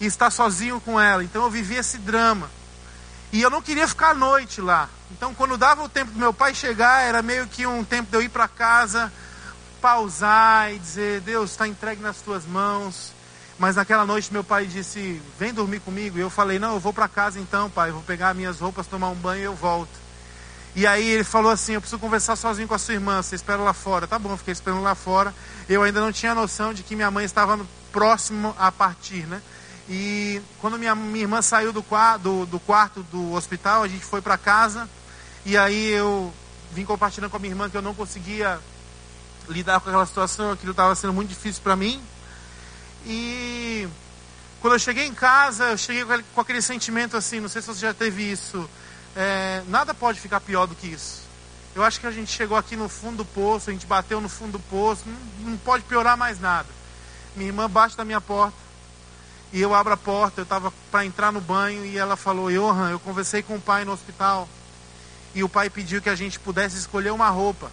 E estar sozinho com ela. Então eu vivia esse drama. E eu não queria ficar à noite lá. Então quando dava o tempo do meu pai chegar, era meio que um tempo de eu ir para casa, pausar e dizer, Deus, está entregue nas tuas mãos. Mas naquela noite meu pai disse, vem dormir comigo. E eu falei, não, eu vou para casa então, pai. Eu vou pegar minhas roupas, tomar um banho e eu volto. E aí ele falou assim: Eu preciso conversar sozinho com a sua irmã, você espera lá fora. Tá bom, fiquei esperando lá fora. Eu ainda não tinha noção de que minha mãe estava próximo a partir, né? E quando minha, minha irmã saiu do, do, do quarto do hospital, a gente foi para casa. E aí eu vim compartilhando com a minha irmã que eu não conseguia lidar com aquela situação, aquilo estava sendo muito difícil para mim. E quando eu cheguei em casa, eu cheguei com aquele sentimento assim, não sei se você já teve isso é, nada pode ficar pior do que isso. Eu acho que a gente chegou aqui no fundo do poço, a gente bateu no fundo do poço, não, não pode piorar mais nada. Minha irmã bate na minha porta e eu abro a porta, eu estava para entrar no banho e ela falou: Johan, eu conversei com o pai no hospital e o pai pediu que a gente pudesse escolher uma roupa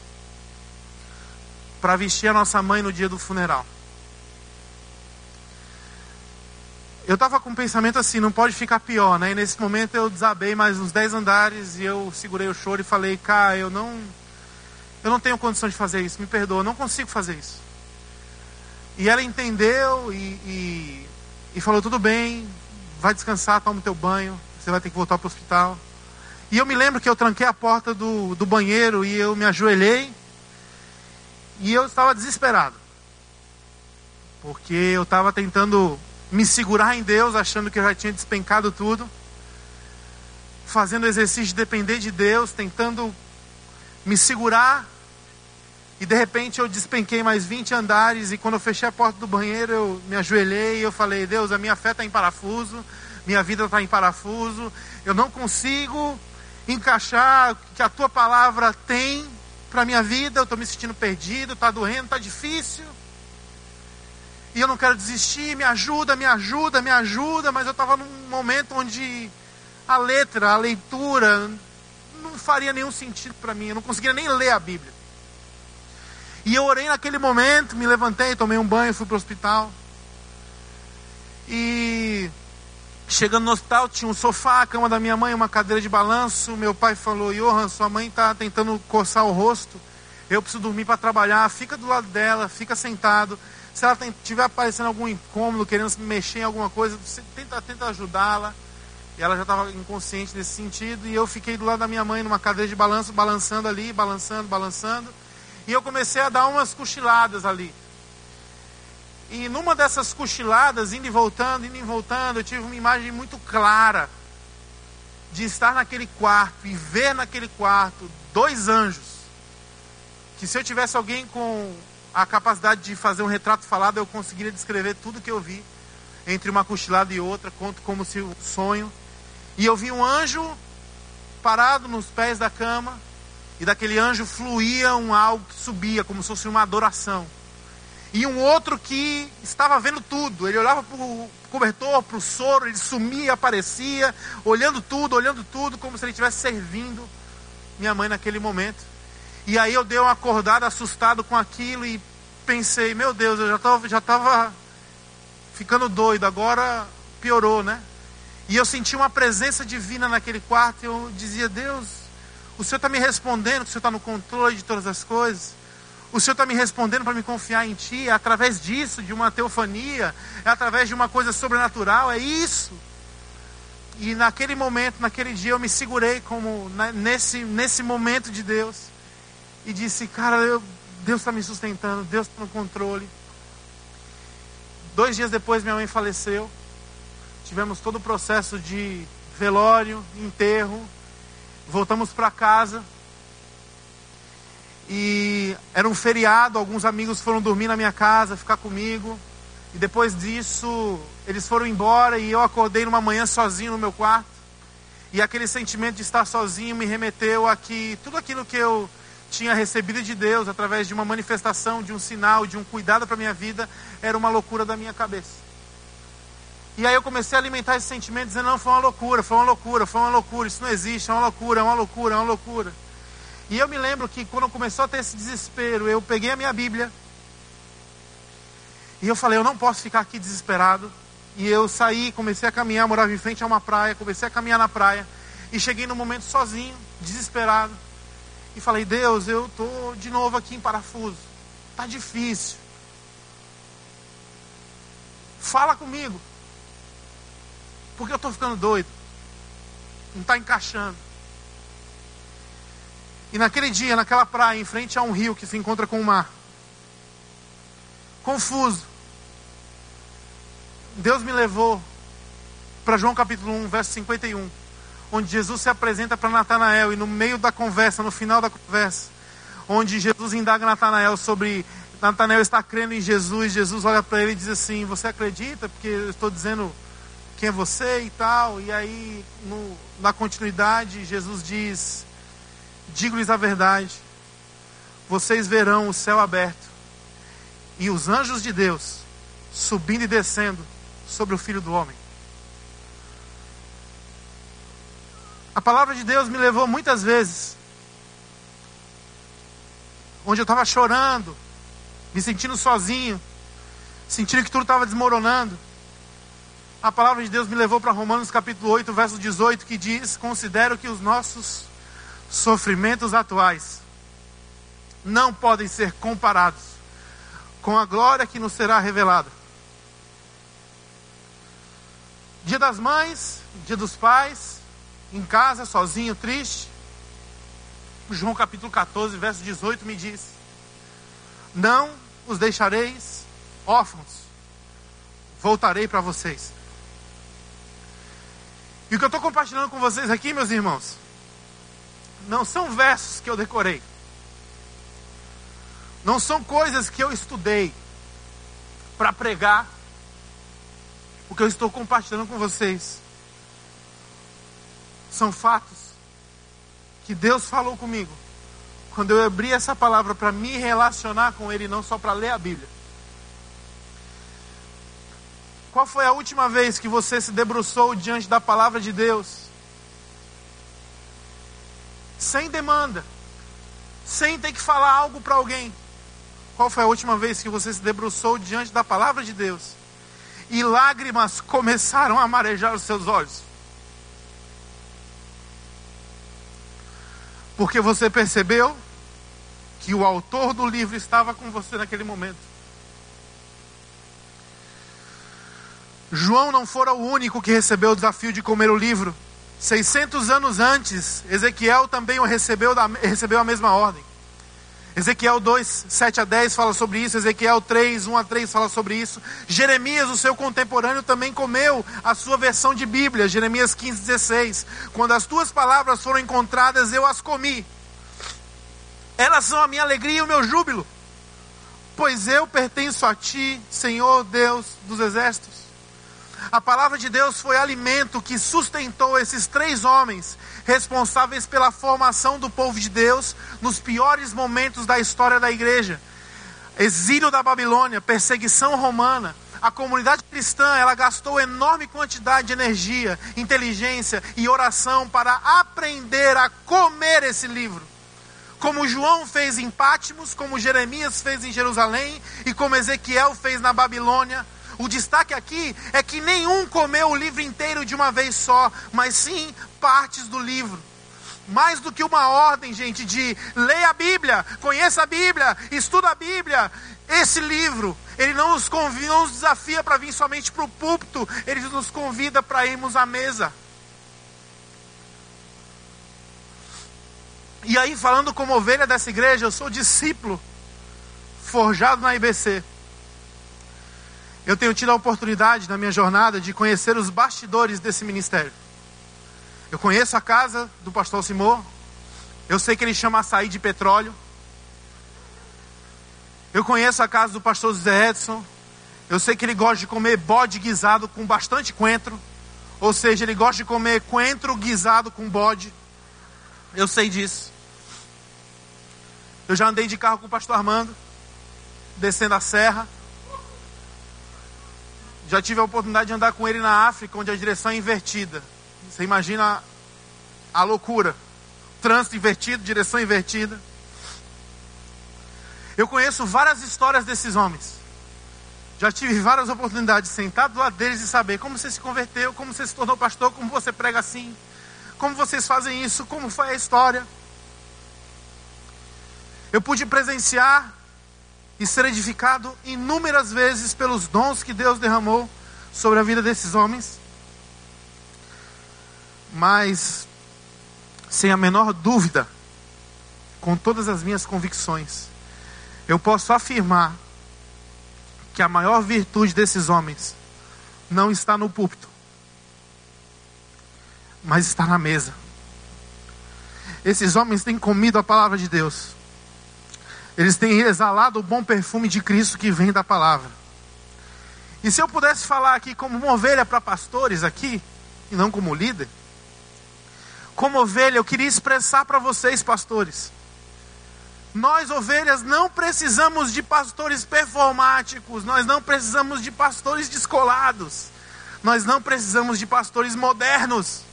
para vestir a nossa mãe no dia do funeral. Eu estava com um pensamento assim, não pode ficar pior, né? E nesse momento eu desabei mais uns 10 andares e eu segurei o choro e falei, cara, eu não, eu não tenho condição de fazer isso, me perdoa, não consigo fazer isso. E ela entendeu e, e, e falou, tudo bem, vai descansar, toma o teu banho, você vai ter que voltar para o hospital. E eu me lembro que eu tranquei a porta do, do banheiro e eu me ajoelhei. E eu estava desesperado. Porque eu estava tentando me segurar em Deus, achando que eu já tinha despencado tudo. Fazendo exercício de depender de Deus, tentando me segurar. E de repente eu despenquei mais 20 andares. E quando eu fechei a porta do banheiro, eu me ajoelhei e eu falei: Deus, a minha fé está em parafuso, minha vida está em parafuso. Eu não consigo encaixar o que a tua palavra tem para minha vida. Eu estou me sentindo perdido, está doendo, está difícil. E eu não quero desistir, me ajuda, me ajuda, me ajuda. Mas eu estava num momento onde a letra, a leitura, não faria nenhum sentido para mim. Eu não conseguia nem ler a Bíblia. E eu orei naquele momento, me levantei, tomei um banho, fui para o hospital. E Chegando no hospital, tinha um sofá, a cama da minha mãe, uma cadeira de balanço. Meu pai falou: Johan, sua mãe está tentando coçar o rosto. Eu preciso dormir para trabalhar. Fica do lado dela, fica sentado. Se ela estiver aparecendo algum incômodo, querendo se mexer em alguma coisa, você tenta, tenta ajudá-la. E ela já estava inconsciente nesse sentido. E eu fiquei do lado da minha mãe, numa cadeira de balanço, balançando ali, balançando, balançando. E eu comecei a dar umas cochiladas ali. E numa dessas cochiladas, indo e voltando, indo e voltando, eu tive uma imagem muito clara de estar naquele quarto e ver naquele quarto dois anjos. Que se eu tivesse alguém com a capacidade de fazer um retrato falado, eu conseguiria descrever tudo que eu vi entre uma cochilada e outra, conto como se um sonho. E eu vi um anjo parado nos pés da cama, e daquele anjo fluía um algo que subia, como se fosse uma adoração e um outro que estava vendo tudo. Ele olhava para o cobertor, para o soro, ele sumia, aparecia, olhando tudo, olhando tudo, como se ele estivesse servindo minha mãe naquele momento. E aí eu dei uma acordada assustado com aquilo e pensei, meu Deus, eu já estava já tava ficando doido, agora piorou, né? E eu senti uma presença divina naquele quarto e eu dizia, Deus, o Senhor está me respondendo que o Senhor está no controle de todas as coisas. O Senhor está me respondendo para me confiar em Ti, é através disso, de uma teofania, é através de uma coisa sobrenatural, é isso. E naquele momento, naquele dia, eu me segurei como nesse, nesse momento de Deus e disse: Cara, eu, Deus está me sustentando, Deus está no controle. Dois dias depois, minha mãe faleceu. Tivemos todo o processo de velório, enterro. Voltamos para casa. E era um feriado, alguns amigos foram dormir na minha casa, ficar comigo. E depois disso, eles foram embora e eu acordei numa manhã sozinho no meu quarto. E aquele sentimento de estar sozinho me remeteu a que tudo aquilo que eu tinha recebido de Deus através de uma manifestação, de um sinal, de um cuidado para minha vida, era uma loucura da minha cabeça. E aí eu comecei a alimentar esse sentimento dizendo, não, foi uma loucura, foi uma loucura, foi uma loucura, isso não existe, é uma loucura, é uma loucura, é uma loucura. E eu me lembro que quando começou a ter esse desespero, eu peguei a minha Bíblia e eu falei, eu não posso ficar aqui desesperado. E eu saí, comecei a caminhar, morava em frente a uma praia, comecei a caminhar na praia e cheguei num momento sozinho, desesperado. E falei, Deus, eu estou de novo aqui em parafuso. Tá difícil. Fala comigo. Porque eu estou ficando doido. Não está encaixando. E naquele dia, naquela praia, em frente a um rio que se encontra com o mar, confuso, Deus me levou para João capítulo 1, verso 51, onde Jesus se apresenta para Natanael e no meio da conversa, no final da conversa, onde Jesus indaga Natanael sobre Natanael está crendo em Jesus, Jesus olha para ele e diz assim: Você acredita? Porque eu estou dizendo quem é você e tal. E aí, no, na continuidade, Jesus diz: Digo-lhes a verdade: vocês verão o céu aberto e os anjos de Deus subindo e descendo sobre o filho do homem. A palavra de Deus me levou muitas vezes, onde eu estava chorando, me sentindo sozinho, sentindo que tudo estava desmoronando. A palavra de Deus me levou para Romanos capítulo 8, verso 18, que diz: Considero que os nossos sofrimentos atuais não podem ser comparados com a glória que nos será revelada. Dia das Mães, Dia dos Pais, em casa, sozinho, triste, João capítulo 14, verso 18 me diz: Não os deixareis órfãos, voltarei para vocês. E o que eu estou compartilhando com vocês aqui, meus irmãos, não são versos que eu decorei, não são coisas que eu estudei para pregar, o que eu estou compartilhando com vocês são fatos que Deus falou comigo quando eu abri essa palavra para me relacionar com Ele, não só para ler a Bíblia. Qual foi a última vez que você se debruçou diante da palavra de Deus? Sem demanda, sem ter que falar algo para alguém. Qual foi a última vez que você se debruçou diante da palavra de Deus? E lágrimas começaram a marejar os seus olhos. Porque você percebeu que o autor do livro estava com você naquele momento. João não fora o único que recebeu o desafio de comer o livro. 600 anos antes, Ezequiel também o recebeu, recebeu a mesma ordem. Ezequiel 2, 7 a 10 fala sobre isso, Ezequiel 3, 1 a 3 fala sobre isso. Jeremias, o seu contemporâneo, também comeu a sua versão de Bíblia, Jeremias 15, 16. Quando as tuas palavras foram encontradas, eu as comi. Elas são a minha alegria e o meu júbilo, pois eu pertenço a ti, Senhor Deus dos exércitos. A palavra de Deus foi alimento que sustentou esses três homens responsáveis pela formação do povo de Deus nos piores momentos da história da igreja. Exílio da Babilônia, perseguição romana, a comunidade cristã ela gastou enorme quantidade de energia, inteligência e oração para aprender a comer esse livro. Como João fez em Pátimos, como Jeremias fez em Jerusalém e como Ezequiel fez na Babilônia, o destaque aqui é que nenhum comeu o livro inteiro de uma vez só, mas sim partes do livro. Mais do que uma ordem, gente, de leia a Bíblia, conheça a Bíblia, estuda a Bíblia. Esse livro, ele não nos convida, não nos desafia para vir somente para o púlpito, ele nos convida para irmos à mesa. E aí, falando como ovelha dessa igreja, eu sou discípulo, forjado na IBC. Eu tenho tido a oportunidade na minha jornada de conhecer os bastidores desse ministério. Eu conheço a casa do pastor Simô. Eu sei que ele chama açaí de petróleo. Eu conheço a casa do pastor José Edson. Eu sei que ele gosta de comer bode guisado com bastante coentro. Ou seja, ele gosta de comer coentro guisado com bode. Eu sei disso. Eu já andei de carro com o pastor Armando, descendo a serra. Já tive a oportunidade de andar com ele na África, onde a direção é invertida. Você imagina a loucura. Trânsito invertido, direção invertida. Eu conheço várias histórias desses homens. Já tive várias oportunidades de sentar do lado deles e saber como você se converteu, como você se tornou pastor, como você prega assim, como vocês fazem isso, como foi a história. Eu pude presenciar e ser edificado inúmeras vezes pelos dons que Deus derramou sobre a vida desses homens. Mas, sem a menor dúvida, com todas as minhas convicções, eu posso afirmar que a maior virtude desses homens não está no púlpito, mas está na mesa. Esses homens têm comido a palavra de Deus eles têm exalado o bom perfume de Cristo que vem da palavra. E se eu pudesse falar aqui como uma ovelha para pastores aqui, e não como líder, como ovelha, eu queria expressar para vocês, pastores. Nós, ovelhas, não precisamos de pastores performáticos, nós não precisamos de pastores descolados, nós não precisamos de pastores modernos.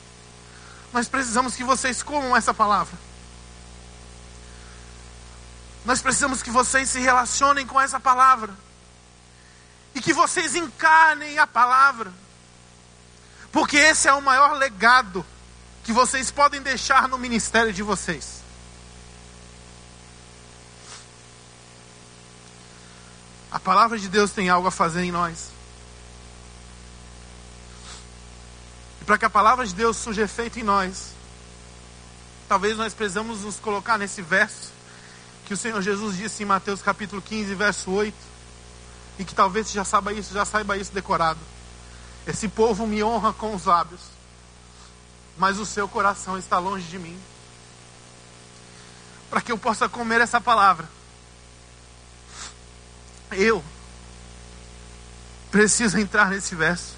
Nós precisamos que vocês comam essa palavra. Nós precisamos que vocês se relacionem com essa palavra. E que vocês encarnem a palavra. Porque esse é o maior legado que vocês podem deixar no ministério de vocês. A palavra de Deus tem algo a fazer em nós. para que a palavra de Deus surja efeito em nós, talvez nós precisamos nos colocar nesse verso que o Senhor Jesus disse em Mateus capítulo 15, verso 8, e que talvez você já saiba isso, já saiba isso decorado. Esse povo me honra com os lábios, mas o seu coração está longe de mim. Para que eu possa comer essa palavra, eu preciso entrar nesse verso.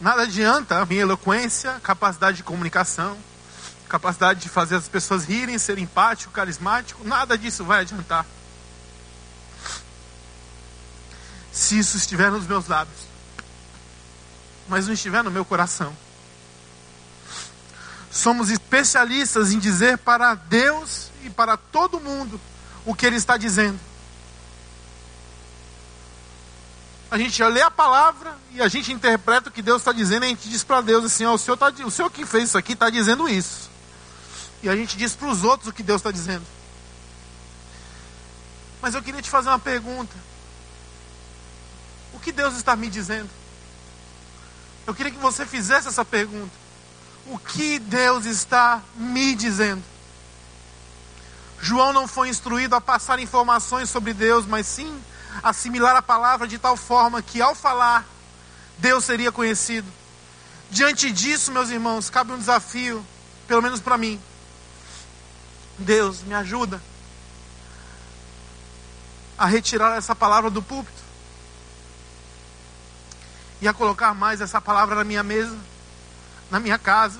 Nada adianta a minha eloquência, capacidade de comunicação, capacidade de fazer as pessoas rirem, ser empático, carismático, nada disso vai adiantar. Se isso estiver nos meus lábios, mas não estiver no meu coração. Somos especialistas em dizer para Deus e para todo mundo o que Ele está dizendo. A gente lê a palavra e a gente interpreta o que Deus está dizendo e a gente diz para Deus assim: ó, o, senhor tá, o Senhor que fez isso aqui está dizendo isso. E a gente diz para os outros o que Deus está dizendo. Mas eu queria te fazer uma pergunta: O que Deus está me dizendo? Eu queria que você fizesse essa pergunta. O que Deus está me dizendo? João não foi instruído a passar informações sobre Deus, mas sim assimilar a palavra de tal forma que ao falar, Deus seria conhecido. Diante disso, meus irmãos, cabe um desafio, pelo menos para mim. Deus, me ajuda a retirar essa palavra do púlpito e a colocar mais essa palavra na minha mesa, na minha casa,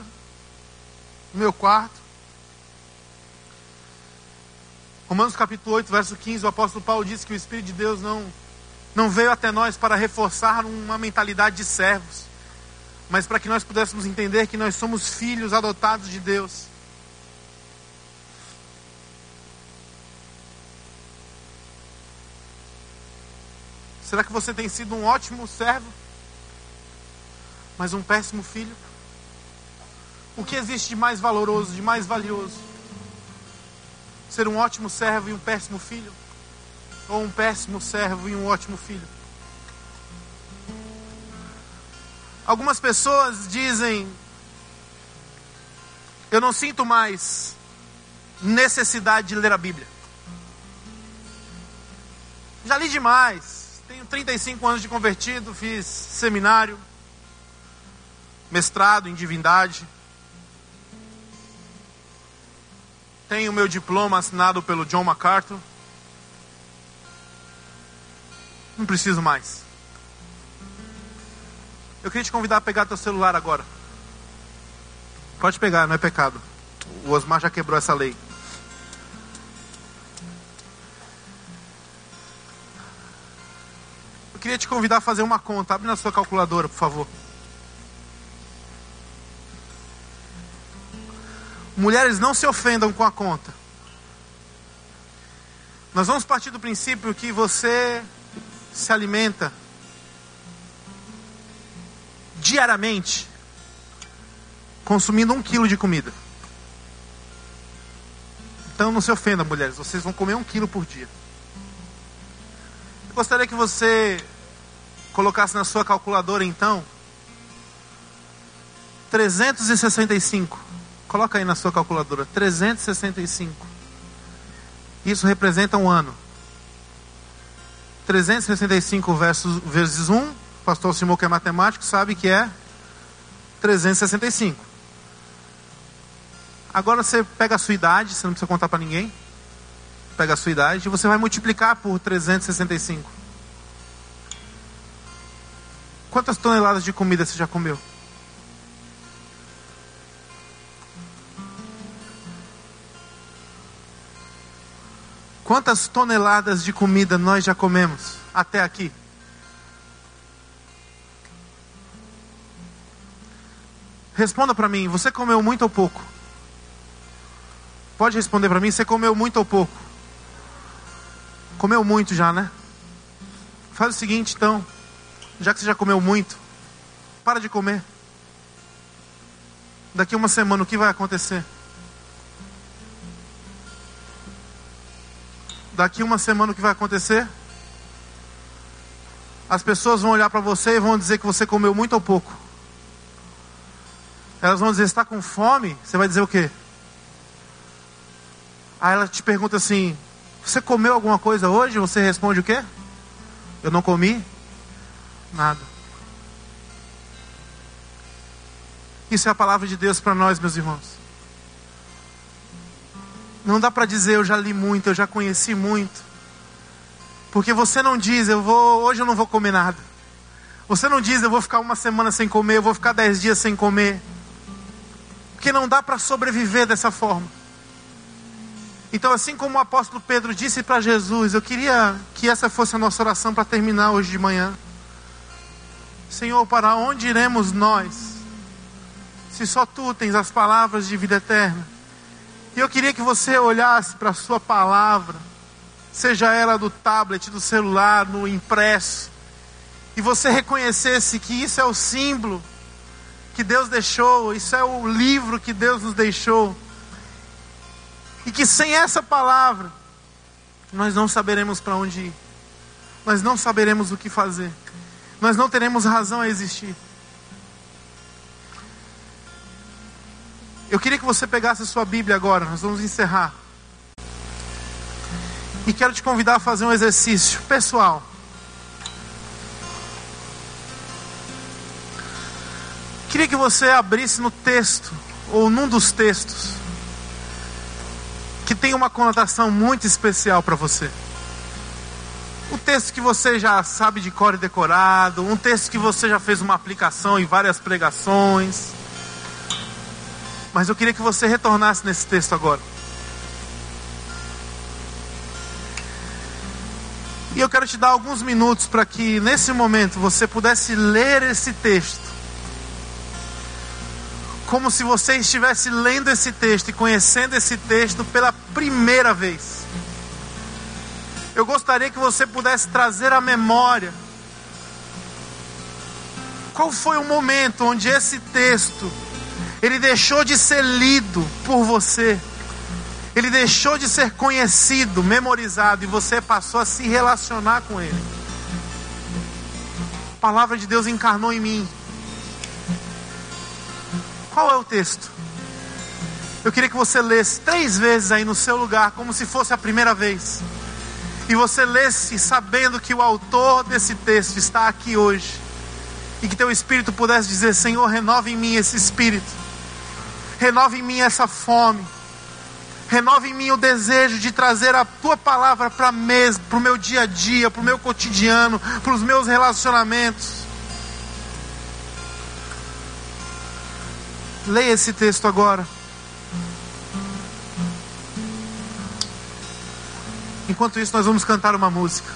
no meu quarto. Romanos capítulo 8, verso 15, o apóstolo Paulo diz que o Espírito de Deus não, não veio até nós para reforçar uma mentalidade de servos, mas para que nós pudéssemos entender que nós somos filhos adotados de Deus. Será que você tem sido um ótimo servo, mas um péssimo filho? O que existe de mais valoroso, de mais valioso? ser um ótimo servo e um péssimo filho? Ou um péssimo servo e um ótimo filho? Algumas pessoas dizem: Eu não sinto mais necessidade de ler a Bíblia. Já li demais. Tenho 35 anos de convertido, fiz seminário, mestrado em divindade. Tenho meu diploma assinado pelo John MacArthur. Não preciso mais. Eu queria te convidar a pegar teu celular agora. Pode pegar, não é pecado. O Osmar já quebrou essa lei. Queria te convidar a fazer uma conta. Abre na sua calculadora, por favor. Mulheres, não se ofendam com a conta. Nós vamos partir do princípio que você se alimenta diariamente consumindo um quilo de comida. Então não se ofenda, mulheres, vocês vão comer um quilo por dia. Eu gostaria que você colocasse na sua calculadora então 365 Coloca aí na sua calculadora, 365. Isso representa um ano. 365 versus, vezes 1, o pastor Simão que é matemático sabe que é 365. Agora você pega a sua idade, você não precisa contar para ninguém. Pega a sua idade e você vai multiplicar por 365. Quantas toneladas de comida você já comeu? Quantas toneladas de comida nós já comemos até aqui? Responda para mim, você comeu muito ou pouco? Pode responder para mim, você comeu muito ou pouco? Comeu muito já, né? Faz o seguinte então, já que você já comeu muito, para de comer. Daqui uma semana o que vai acontecer? daqui uma semana o que vai acontecer? As pessoas vão olhar para você e vão dizer que você comeu muito ou pouco. Elas vão dizer: está com fome? Você vai dizer o quê? Aí ela te pergunta assim: Você comeu alguma coisa hoje? Você responde o quê? Eu não comi nada. Isso é a palavra de Deus para nós, meus irmãos. Não dá para dizer eu já li muito, eu já conheci muito. Porque você não diz, eu vou, hoje eu não vou comer nada. Você não diz, eu vou ficar uma semana sem comer, eu vou ficar dez dias sem comer. Porque não dá para sobreviver dessa forma. Então, assim como o apóstolo Pedro disse para Jesus, eu queria que essa fosse a nossa oração para terminar hoje de manhã. Senhor, para onde iremos nós? Se só tu tens as palavras de vida eterna. E eu queria que você olhasse para a sua palavra, seja ela do tablet, do celular, no impresso, e você reconhecesse que isso é o símbolo que Deus deixou, isso é o livro que Deus nos deixou e que sem essa palavra, nós não saberemos para onde ir. Nós não saberemos o que fazer. Nós não teremos razão a existir. Eu queria que você pegasse a sua Bíblia agora, nós vamos encerrar. E quero te convidar a fazer um exercício pessoal. Queria que você abrisse no texto, ou num dos textos, que tem uma conotação muito especial para você. Texto que você já sabe de cor e decorado, um texto que você já fez uma aplicação em várias pregações. Mas eu queria que você retornasse nesse texto agora. E eu quero te dar alguns minutos para que nesse momento você pudesse ler esse texto como se você estivesse lendo esse texto e conhecendo esse texto pela primeira vez. Eu gostaria que você pudesse trazer à memória qual foi o momento onde esse texto ele deixou de ser lido por você. Ele deixou de ser conhecido, memorizado e você passou a se relacionar com ele. A palavra de Deus encarnou em mim qual é o texto? Eu queria que você lesse três vezes aí no seu lugar, como se fosse a primeira vez. E você lesse sabendo que o autor desse texto está aqui hoje. E que teu espírito pudesse dizer: Senhor, renova em mim esse espírito. Renova em mim essa fome. Renova em mim o desejo de trazer a tua palavra para o meu dia a dia, para o meu cotidiano, para os meus relacionamentos. Leia esse texto agora. Enquanto isso, nós vamos cantar uma música.